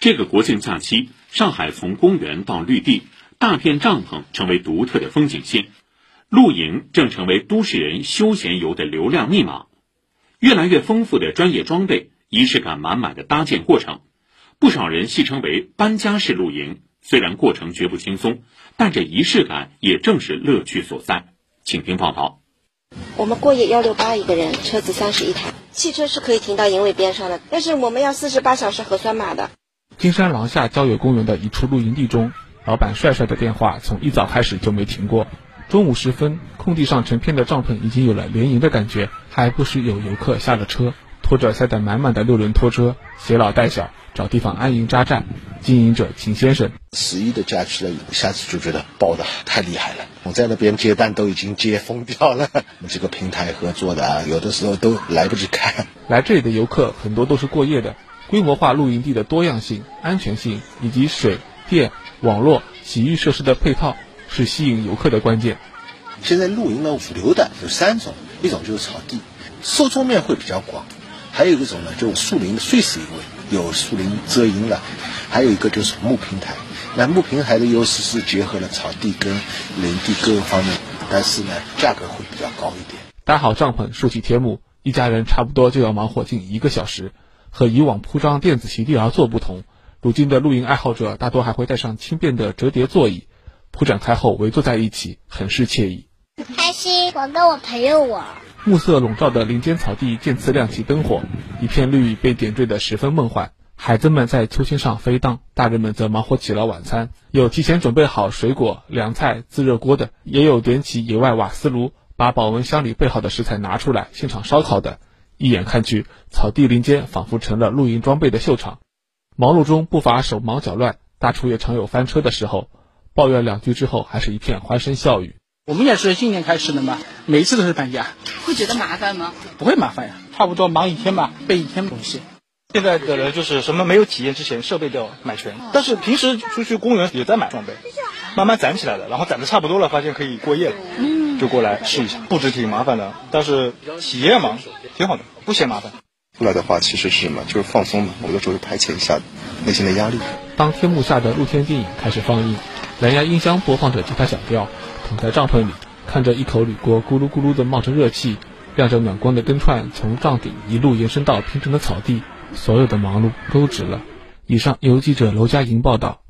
这个国庆假期，上海从公园到绿地，大片帐篷成为独特的风景线，露营正成为都市人休闲游的流量密码。越来越丰富的专业装备，仪式感满满的搭建过程，不少人戏称为“搬家式露营”。虽然过程绝不轻松，但这仪式感也正是乐趣所在。请听报道。我们过夜幺六八一个人，车子三十一台，汽车是可以停到营位边上的，但是我们要四十八小时核酸码的。金山廊下郊野公园的一处露营地中，老板帅帅的电话从一早开始就没停过。中午时分，空地上成片的帐篷已经有了连营的感觉，还不时有游客下了车，拖着塞得满满的六轮拖车，携老带小找地方安营扎寨。经营者秦先生，十一的假期了，一下子就觉得爆的太厉害了。我在那边接单都已经接疯掉了。这个平台合作的啊，有的时候都来不及看。来这里的游客很多都是过夜的。规模化露营地的多样性、安全性以及水电、网络、洗浴设施的配套，是吸引游客的关键。现在露营的，主流的有三种，一种就是草地，受众面会比较广；还有一种呢，就是树林的碎石营位，有树林遮阴了；还有一个就是木平台。那木平台的优势是结合了草地跟林地各个方面，但是呢，价格会比较高一点。搭好帐篷，竖起天幕，一家人差不多就要忙活近一个小时。和以往铺张电子席地而坐不同，如今的露营爱好者大多还会带上轻便的折叠座椅，铺展开后围坐在一起，很是惬意。开心，我跟我朋友玩。暮色笼罩的林间草地渐次亮起灯火，一片绿意被点缀得十分梦幻。孩子们在秋千上飞荡，大人们则忙活起了晚餐。有提前准备好水果、凉菜、自热锅的，也有点起野外瓦斯炉，把保温箱里备好的食材拿出来现场烧烤的。一眼看去，草地林间仿佛成了露营装备的秀场，忙碌中不乏手忙脚乱，大厨也常有翻车的时候。抱怨两句之后，还是一片欢声笑语。我们也是今年开始的嘛，每一次都是搬家，会觉得麻烦吗？不会麻烦呀，差不多忙一天吧，备一天东西。现在的人就是什么没有体验之前，设备都要买全。但是平时出去公园也在买装备，慢慢攒起来了，然后攒的差不多了，发现可以过夜了。就过来试一下，布置挺麻烦的，但是体验嘛，挺好的，不嫌麻烦。出来的话，其实是什么？就是放松嘛。有的时候是排遣一下内心的压力。当天幕下的露天电影开始放映，蓝牙音箱播放着吉他小调，躺在帐篷里，看着一口铝锅咕噜咕噜的冒着热气，亮着暖光的灯串从帐顶一路延伸到平整的草地，所有的忙碌都值了。以上由记者娄佳莹报道。